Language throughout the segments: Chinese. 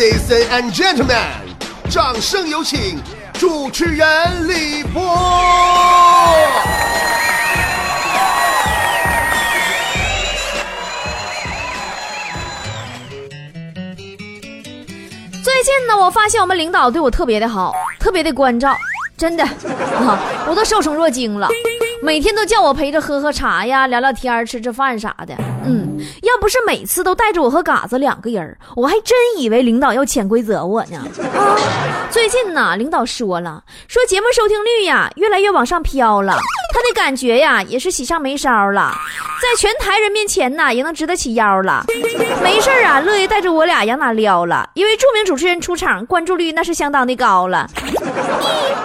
Ladies and gentlemen，掌声有请主持人李波。最近呢，我发现我们领导对我特别的好，特别的关照，真的啊，我都受宠若惊了。每天都叫我陪着喝喝茶呀，聊聊天吃吃饭啥的。嗯，要不是每次都带着我和嘎子两个人我还真以为领导要潜规则我呢。啊，最近呢，领导说了，说节目收听率呀越来越往上飘了，他的感觉呀也是喜上眉梢了，在全台人面前呢也能直得起腰了。没事啊，乐意带着我俩养哪撩了，因为著名主持人出场，关注率那是相当的高了。你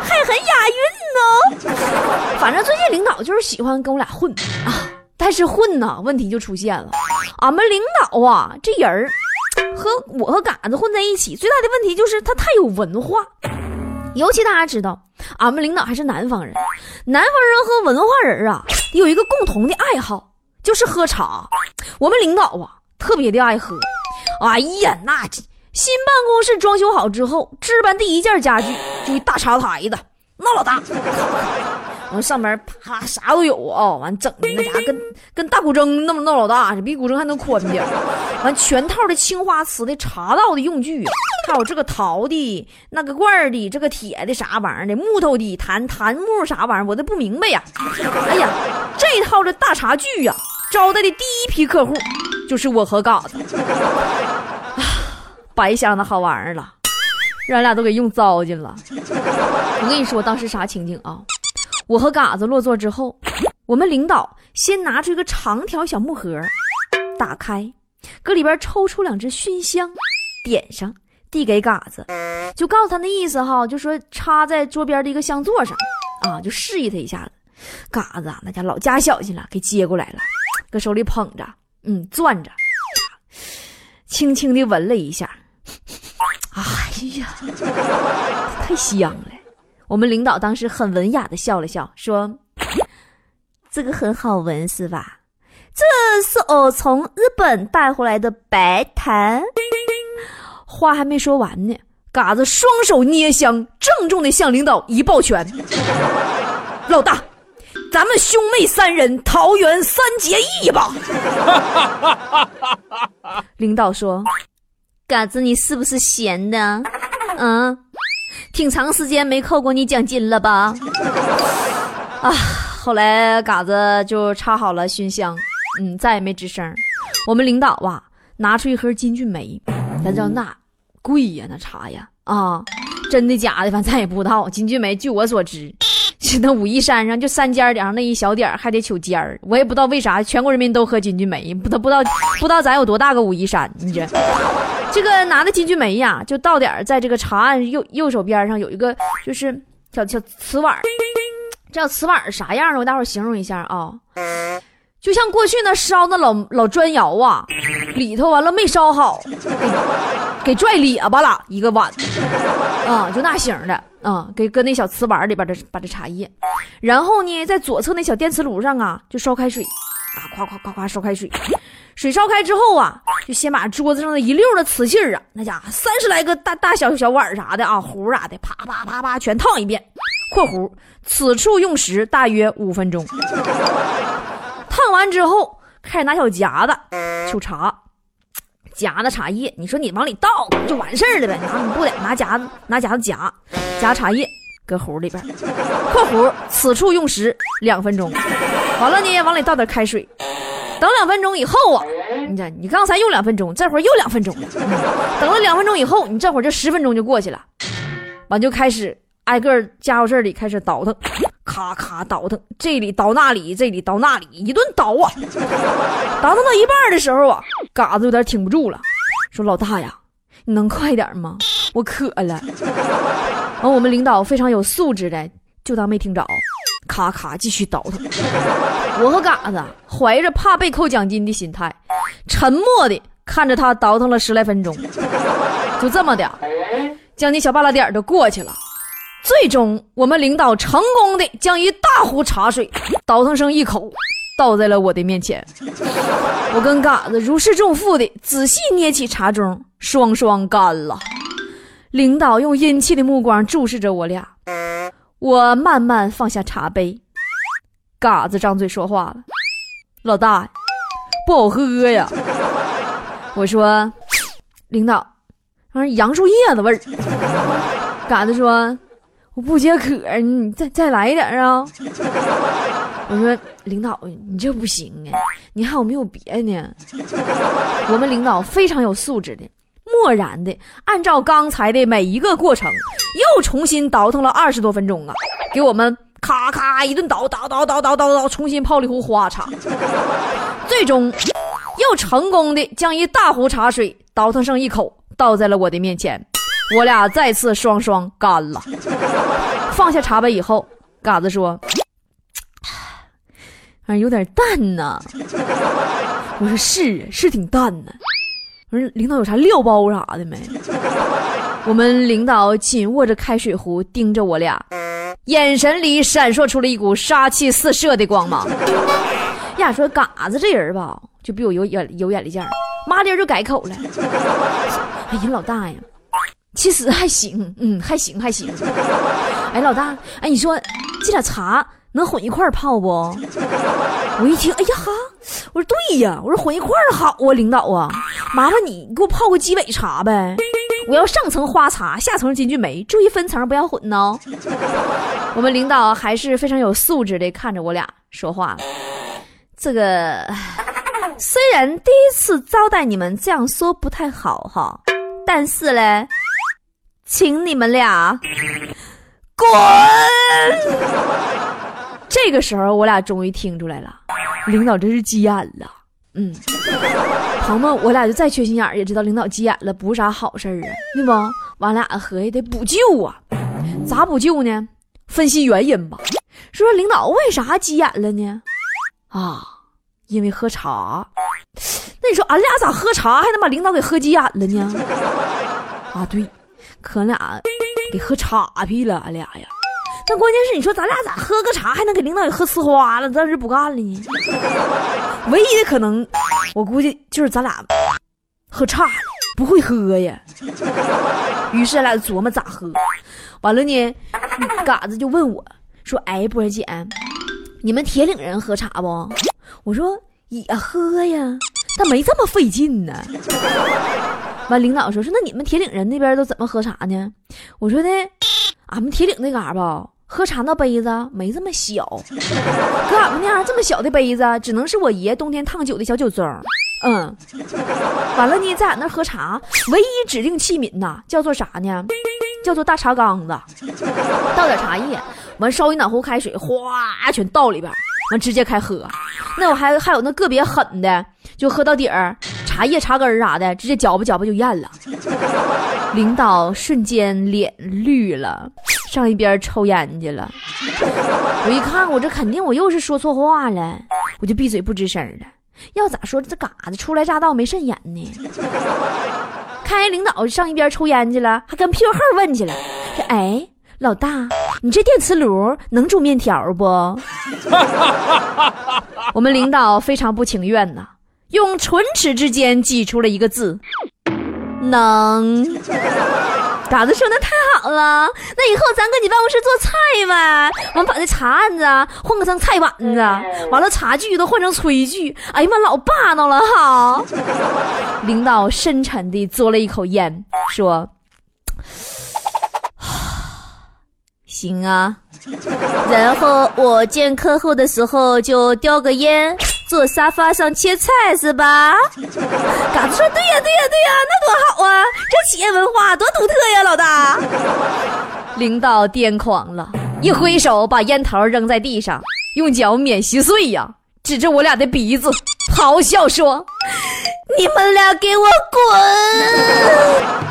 还很押韵呢。反正最近领导就是喜欢跟我俩混啊，但是混呢，问题就出现了。俺们领导啊，这人儿和我和嘎子混在一起，最大的问题就是他太有文化。尤其大家知道，俺们领导还是南方人，南方人和文化人啊有一个共同的爱好，就是喝茶。我们领导啊特别的爱喝。哎呀，那新办公室装修好之后，置办第一件家具就一大茶台子，那老大。完上面啪啥都有啊，完整的那啥跟跟大古筝那么那么老大，比古筝还能宽点。完全套的青花瓷的茶道的用具，还有这个陶的、那个罐的、这个铁的啥玩意儿的、木头的檀檀木啥玩意儿，我都不明白呀。哎呀，这套的大茶具呀，招待的第一批客户就是我和嘎子。白瞎那好玩意儿了，让俺俩都给用糟践了。我跟你说，当时啥情景啊？我和嘎子落座之后，我们领导先拿出一个长条小木盒，打开，搁里边抽出两只熏香，点上，递给嘎子，就告诉他那意思哈，就说插在桌边的一个香座上，啊，就示意他一下子。嘎子那家老加小心了，给接过来了，搁手里捧着，嗯，攥着，轻轻的闻了一下，哎呀，太香了。我们领导当时很文雅的笑了笑，说：“这个很好闻，是吧？这是我从日本带回来的白檀。”话还没说完呢，嘎子双手捏香，郑重的向领导一抱拳：“老大，咱们兄妹三人桃园三结义吧！”领导说：“嘎子，你是不是闲的？嗯？”挺长时间没扣过你奖金了吧？啊！后来嘎子就插好了熏香，嗯，再也没吱声。我们领导啊，拿出一盒金骏眉，咱知道那贵呀，那茶呀，啊，真的假的，反正咱也不知道。金骏眉，据我所知，那武夷山上就三尖顶上那一小点还得求尖儿，我也不知道为啥全国人民都喝金骏眉，不，他不知道不知道咱有多大个武夷山，你这。这个拿的金骏眉呀，就到点在这个茶案右右手边上有一个，就是小小瓷碗这小瓷碗啥样的？我待会儿形容一下啊，就像过去那烧那老老砖窑啊，里头完了没烧好，给拽咧巴了一个碗啊，就那型的啊，给搁那小瓷碗里边的把这茶叶，然后呢，在左侧那小电磁炉上啊，就烧开水啊，夸夸夸夸烧开水。水烧开之后啊，就先把桌子上的一溜的瓷器啊，那家伙三十来个大大小小碗啥的啊，壶啥的，啪啪啪啪全烫一遍。（括弧此处用时大约五分钟。）烫完之后，开始拿小夹子取茶，夹的茶叶，你说你往里倒就完事儿了呗？拿你不得拿夹子拿夹子夹夹茶叶，搁壶里边。（括弧此处用时两分钟。）完了呢，往里倒点开水。等两分钟以后啊，你这你刚才又两分钟，这会儿又两分钟。等了两分钟以后，你这会儿这十分钟就过去了，完就开始挨个家伙事里开始倒腾，咔咔倒腾，这里倒那里，这里倒那里，一顿倒啊。倒腾到一半的时候啊，嘎子有点挺不住了，说：“老大呀，你能快点吗？我渴了。”完，我们领导非常有素质的，就当没听着。咔咔继续倒腾，我和嘎子怀着怕被扣奖金的心态，沉默的看着他倒腾了十来分钟，就这么的，将近小半拉点就过去了。最终，我们领导成功的将一大壶茶水 倒腾上一口，倒在了我的面前。我跟嘎子如释重负的仔细捏起茶盅，双双干了。领导用阴气的目光注视着我俩，我慢慢放下茶杯。嘎子张嘴说话了：“老大，不好喝呀。”我说：“领导，玩杨树叶子味儿。”嘎子说：“我不解渴，你再再来点啊。”我说：“领导，你这不行啊，你还有没有别的呢？”我们领导非常有素质的，漠然的按照刚才的每一个过程，又重新倒腾了二十多分钟啊，给我们咔咔一顿倒倒倒倒倒倒倒，重新泡了一壶花茶，最终又成功的将一大壶茶水倒腾上一口，倒在了我的面前。我俩再次双双干了。放下茶杯以后，嘎子说。反正有点淡呐，我说是是挺淡的。我说领导有啥料包啥的没？我们领导紧握着开水壶，盯着我俩，眼神里闪烁出了一股杀气四射的光芒。呀，说嘎子这人吧，就比我有眼有眼力见儿，麻利就改口了。哎呀，老大呀，其实还行，嗯，还行还行。哎，老大，哎，你说这俩茶。能混一块泡不？我一听，哎呀哈！我说对呀，我说混一块好啊，领导啊，麻烦你给我泡个鸡尾茶呗。我要上层花茶，下层金骏眉，注意分层，不要混哦。我们领导还是非常有素质的，看着我俩说话。这个虽然第一次招待你们这样说不太好哈，但是嘞，请你们俩滚。这个时候，我俩终于听出来了，领导真是急眼了。嗯，鹏鹏，我俩就再缺心眼儿，也知道领导急眼了不是啥好事儿啊，对不？完俩合计得补救啊，咋补救呢？分析原因吧。说领导为啥急眼了呢？啊，因为喝茶。那你说俺俩咋喝茶还能把领导给喝急眼了呢？啊，对，可俺俩给喝岔劈了，俺俩呀。但关键是，你说咱俩咋喝个茶还能给领导给喝呲花了？暂时不干了呢。唯一的可能，我估计就是咱俩喝差了，不会喝呀。于是俺俩琢磨咋喝。完了呢，嘎子就问我说：“哎，波儿姐，你们铁岭人喝茶不？”我说：“也喝呀，但没这么费劲呢。”完，领导说：“说那你们铁岭人那边都怎么喝茶呢？”我说的，俺们铁岭那嘎吧。喝茶那杯子没这么小，搁俺们那样这么小的杯子，只能是我爷冬天烫酒的小酒盅。嗯，完了呢，在俺那喝茶，唯一指定器皿呐，叫做啥呢？叫做大茶缸子，倒点茶叶，完烧一暖壶开水，哗全倒里边，完直接开喝。那我还还有那个别狠的，就喝到底儿，茶叶茶根啥的，直接搅吧搅吧就咽了。领导瞬间脸绿了。上一边抽烟去了，我一看，我这肯定我又是说错话了，我就闭嘴不吱声了。要咋说这嘎子初来乍到没慎言呢？看人领导上一边抽烟去了，还跟屁股后问去了：“说哎，老大，你这电磁炉能煮面条不？”我们领导非常不情愿呐，用唇齿之间挤出了一个字：能。嘎子说：“那太好了，那以后咱搁你办公室做菜呗。我们把那茶案子换个成菜板子，完了茶具都换成炊具。哎呀妈，老霸道了哈！”领导深沉地嘬了一口烟，说：“ 行啊。然后我见客户的时候就叼个烟。”坐沙发上切菜是吧？嘎子说：“对呀，对呀，对呀，那多好啊！这企业文化多独特呀，老大。”领导癫狂了，一挥手把烟头扔在地上，用脚碾稀碎呀，指着我俩的鼻子咆哮说：“你们俩给我滚！”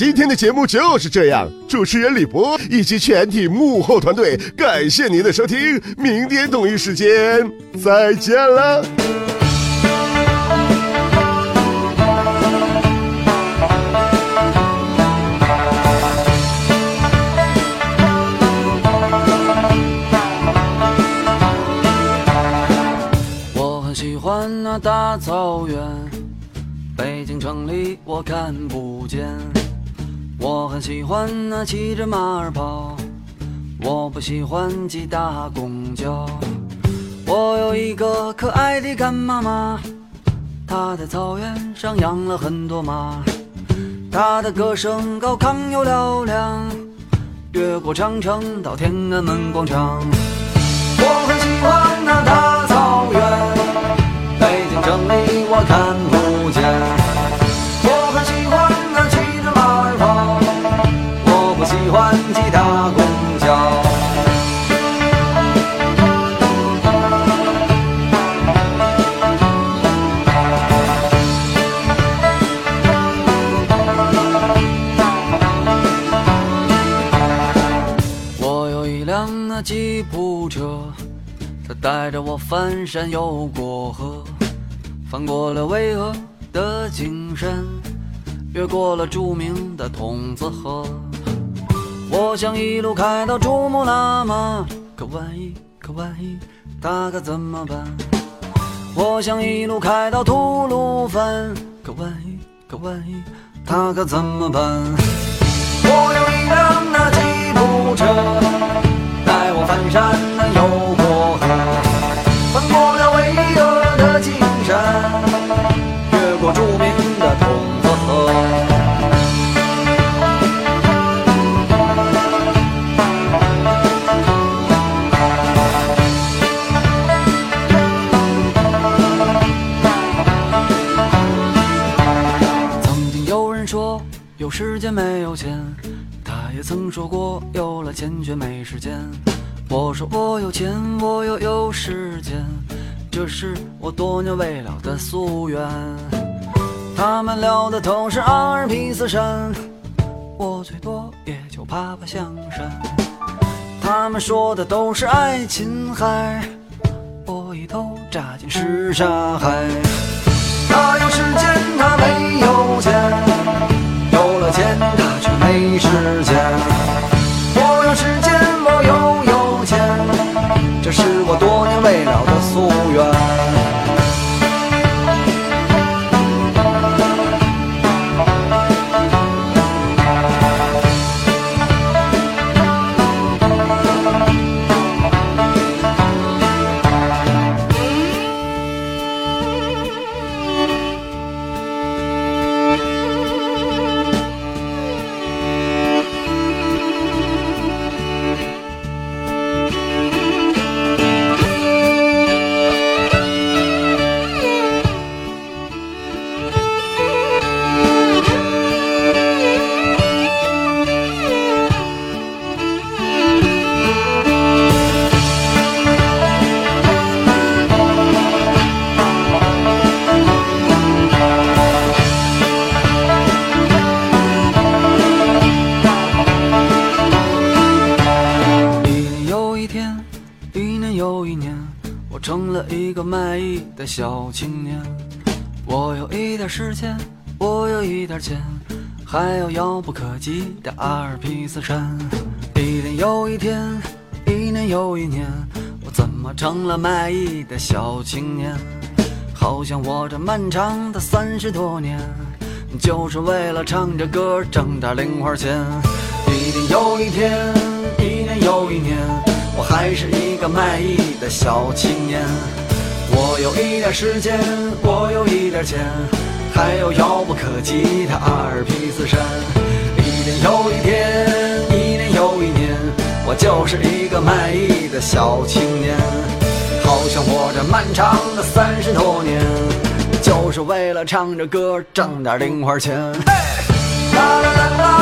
今天的节目就是这样，主持人李博以及全体幕后团队，感谢您的收听，明天同一时间再见了。我很喜欢那大草原，北京城里我看不见。我很喜欢那骑着马儿跑，我不喜欢挤大公交。我有一个可爱的干妈妈，她在草原上养了很多马，她的歌声高亢又嘹亮，越过长城到天安门广场。我很喜欢那大草原，北京城里我看翻山又过河，翻过了巍峨的景山，越过了著名的筒子河。我想一路开到珠穆朗玛，可万一，可万一，他可怎么办？我想一路开到吐鲁番，可万一，可万一，他可怎么办？我有一辆那吉普车，带我翻山又说我，又有时间，这是我多年未了的夙愿。他们聊的都是阿尔卑斯山，我最多也就爬爬香山。他们说的都是爱琴海，我一头扎进什刹海。他有时间，他没有钱；有了钱，他却没时间。我有时间，我有，这是我多年未了的夙愿。我成了一个卖艺的小青年。我有一点时间，我有一点钱，还有遥不可及的阿尔卑斯山。一年又一天，一年又一年，我怎么成了卖艺的小青年？好像我这漫长的三十多年，就是为了唱着歌挣点零花钱。一年又一天，一年又一年，我还是一个卖艺的小青年。我有一点时间，我有一点钱，还有遥不可及的阿尔卑斯山。一年又一天，一年又一年，我就是一个卖艺的小青年。好像我这漫长的三十多年，就是为了唱着歌挣点零花钱。啦啦啦啦。